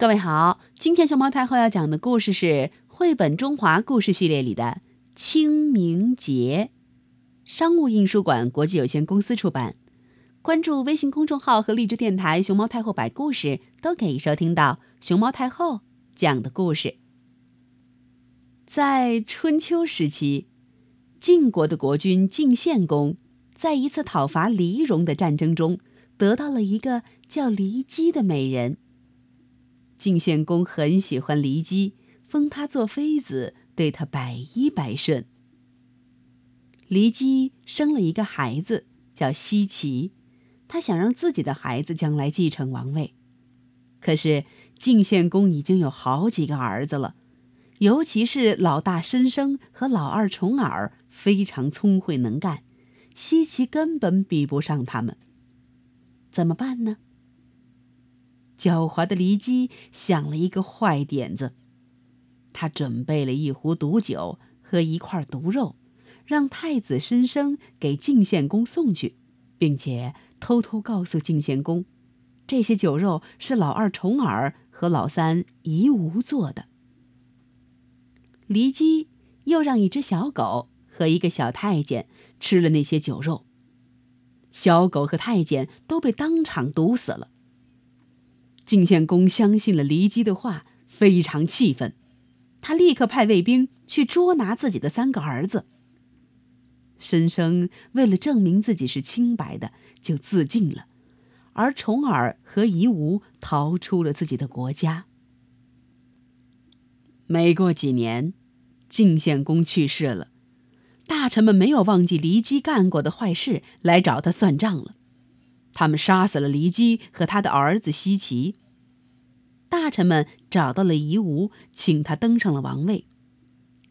各位好，今天熊猫太后要讲的故事是绘本中华故事系列里的《清明节》，商务印书馆国际有限公司出版。关注微信公众号和荔枝电台“熊猫太后摆故事”，都可以收听到熊猫太后讲的故事。在春秋时期，晋国的国君晋献公在一次讨伐黎戎的战争中，得到了一个叫骊姬的美人。晋献公很喜欢骊姬，封她做妃子，对她百依百顺。骊姬生了一个孩子，叫奚齐，他想让自己的孩子将来继承王位。可是晋献公已经有好几个儿子了，尤其是老大申生和老二重耳非常聪慧能干，奚齐根本比不上他们。怎么办呢？狡猾的骊姬想了一个坏点子，他准备了一壶毒酒和一块毒肉，让太子申生给晋献公送去，并且偷偷告诉晋献公，这些酒肉是老二重耳和老三夷吾做的。骊姬又让一只小狗和一个小太监吃了那些酒肉，小狗和太监都被当场毒死了。晋献公相信了骊姬的话，非常气愤，他立刻派卫兵去捉拿自己的三个儿子。申生为了证明自己是清白的，就自尽了，而重耳和夷吾逃出了自己的国家。没过几年，晋献公去世了，大臣们没有忘记骊姬干过的坏事，来找他算账了。他们杀死了骊姬和他的儿子奚齐。大臣们找到了夷吾，请他登上了王位。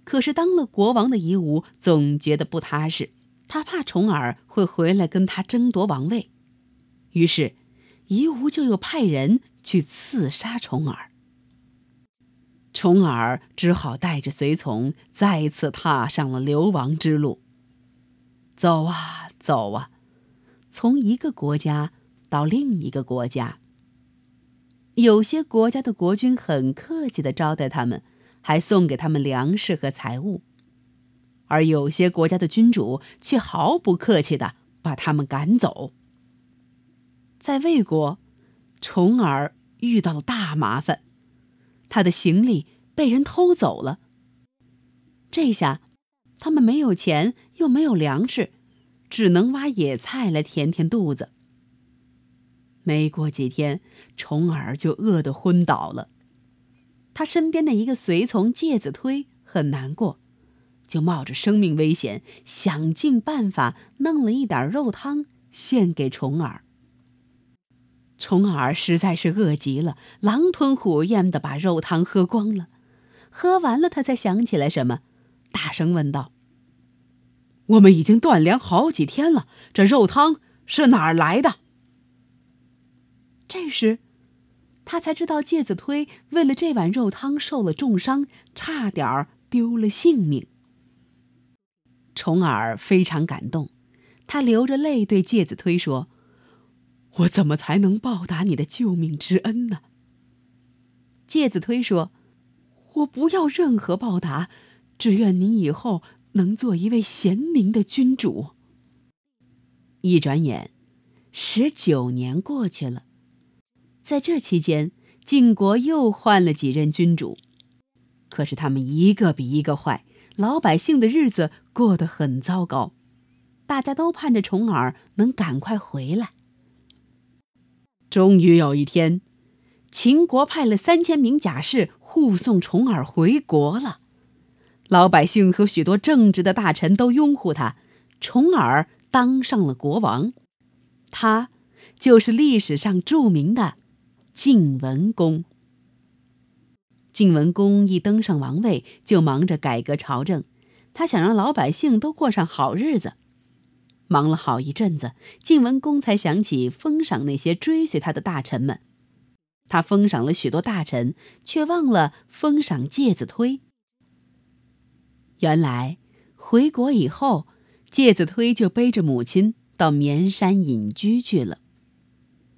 可是当了国王的夷吾总觉得不踏实，他怕重耳会回来跟他争夺王位，于是夷吾就又派人去刺杀重耳。重耳只好带着随从再次踏上了流亡之路。走啊走啊，从一个国家到另一个国家。有些国家的国君很客气的招待他们，还送给他们粮食和财物；而有些国家的君主却毫不客气的把他们赶走。在魏国，重耳遇到了大麻烦，他的行李被人偷走了。这下，他们没有钱，又没有粮食，只能挖野菜来填填肚子。没过几天，重耳就饿得昏倒了。他身边的一个随从介子推很难过，就冒着生命危险，想尽办法弄了一点肉汤献给重耳。重耳实在是饿极了，狼吞虎咽的把肉汤喝光了。喝完了，他才想起来什么，大声问道：“我们已经断粮好几天了，这肉汤是哪儿来的？”这时，他才知道介子推为了这碗肉汤受了重伤，差点儿丢了性命。重耳非常感动，他流着泪对介子推说：“我怎么才能报答你的救命之恩呢？”介子推说：“我不要任何报答，只愿您以后能做一位贤明的君主。”一转眼，十九年过去了。在这期间，晋国又换了几任君主，可是他们一个比一个坏，老百姓的日子过得很糟糕，大家都盼着重耳能赶快回来。终于有一天，秦国派了三千名甲士护送重耳回国了，老百姓和许多正直的大臣都拥护他，重耳当上了国王，他就是历史上著名的。晋文公。晋文公一登上王位，就忙着改革朝政，他想让老百姓都过上好日子。忙了好一阵子，晋文公才想起封赏那些追随他的大臣们。他封赏了许多大臣，却忘了封赏介子推。原来回国以后，介子推就背着母亲到绵山隐居去了。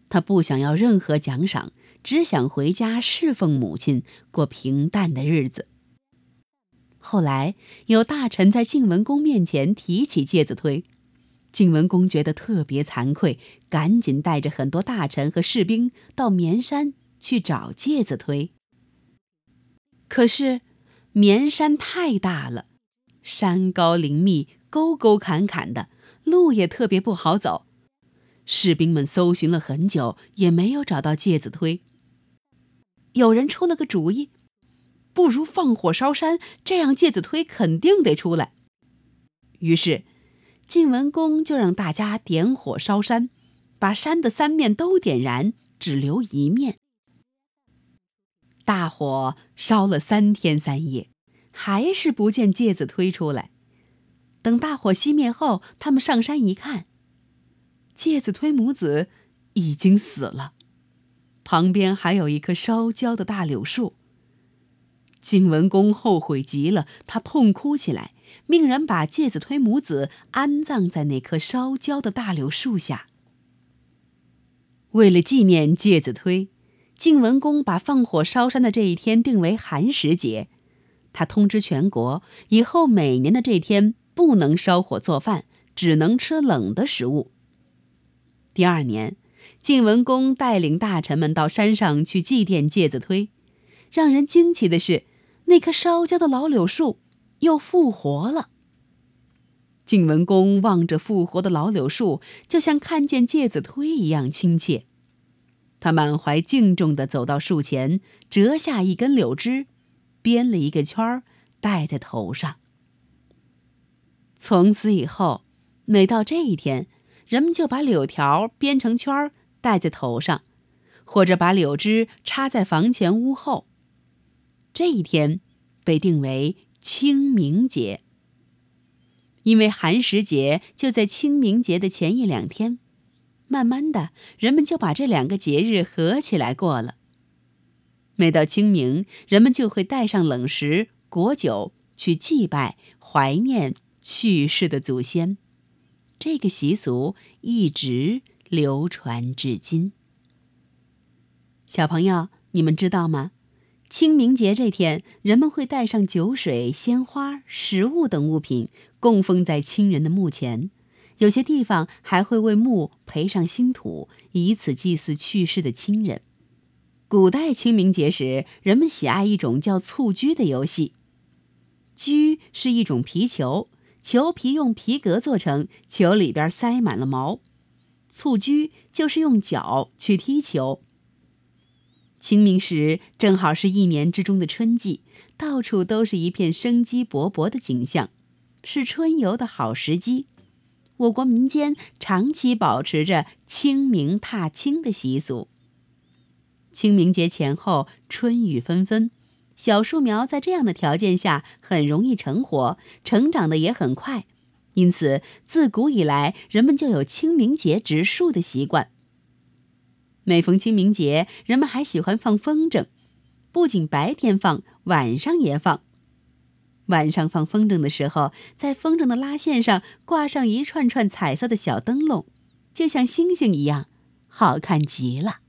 他不想要任何奖赏，只想回家侍奉母亲，过平淡的日子。后来有大臣在晋文公面前提起介子推，晋文公觉得特别惭愧，赶紧带着很多大臣和士兵到绵山去找介子推。可是，绵山太大了，山高林密，沟沟坎坎的，路也特别不好走。士兵们搜寻了很久，也没有找到介子推。有人出了个主意，不如放火烧山，这样介子推肯定得出来。于是，晋文公就让大家点火烧山，把山的三面都点燃，只留一面。大火烧了三天三夜，还是不见介子推出来。等大火熄灭后，他们上山一看，介子推母子已经死了，旁边还有一棵烧焦的大柳树。晋文公后悔极了，他痛哭起来，命人把介子推母子安葬在那棵烧焦的大柳树下。为了纪念介子推。晋文公把放火烧山的这一天定为寒食节，他通知全国，以后每年的这天不能烧火做饭，只能吃冷的食物。第二年，晋文公带领大臣们到山上去祭奠介子推，让人惊奇的是，那棵烧焦的老柳树又复活了。晋文公望着复活的老柳树，就像看见介子推一样亲切。他满怀敬重地走到树前，折下一根柳枝，编了一个圈儿，戴在头上。从此以后，每到这一天，人们就把柳条编成圈儿戴在头上，或者把柳枝插在房前屋后。这一天被定为清明节，因为寒食节就在清明节的前一两天。慢慢的，人们就把这两个节日合起来过了。每到清明，人们就会带上冷食、果酒去祭拜、怀念去世的祖先。这个习俗一直流传至今。小朋友，你们知道吗？清明节这天，人们会带上酒水、鲜花、食物等物品，供奉在亲人的墓前。有些地方还会为墓培上新土，以此祭祀去世的亲人。古代清明节时，人们喜爱一种叫蹴鞠的游戏。鞠是一种皮球，球皮用皮革做成，球里边塞满了毛。蹴鞠就是用脚去踢球。清明时正好是一年之中的春季，到处都是一片生机勃勃的景象，是春游的好时机。我国民间长期保持着清明踏青的习俗。清明节前后，春雨纷纷，小树苗在这样的条件下很容易成活，成长的也很快。因此，自古以来，人们就有清明节植树的习惯。每逢清明节，人们还喜欢放风筝，不仅白天放，晚上也放。晚上放风筝的时候，在风筝的拉线上挂上一串串彩色的小灯笼，就像星星一样，好看极了。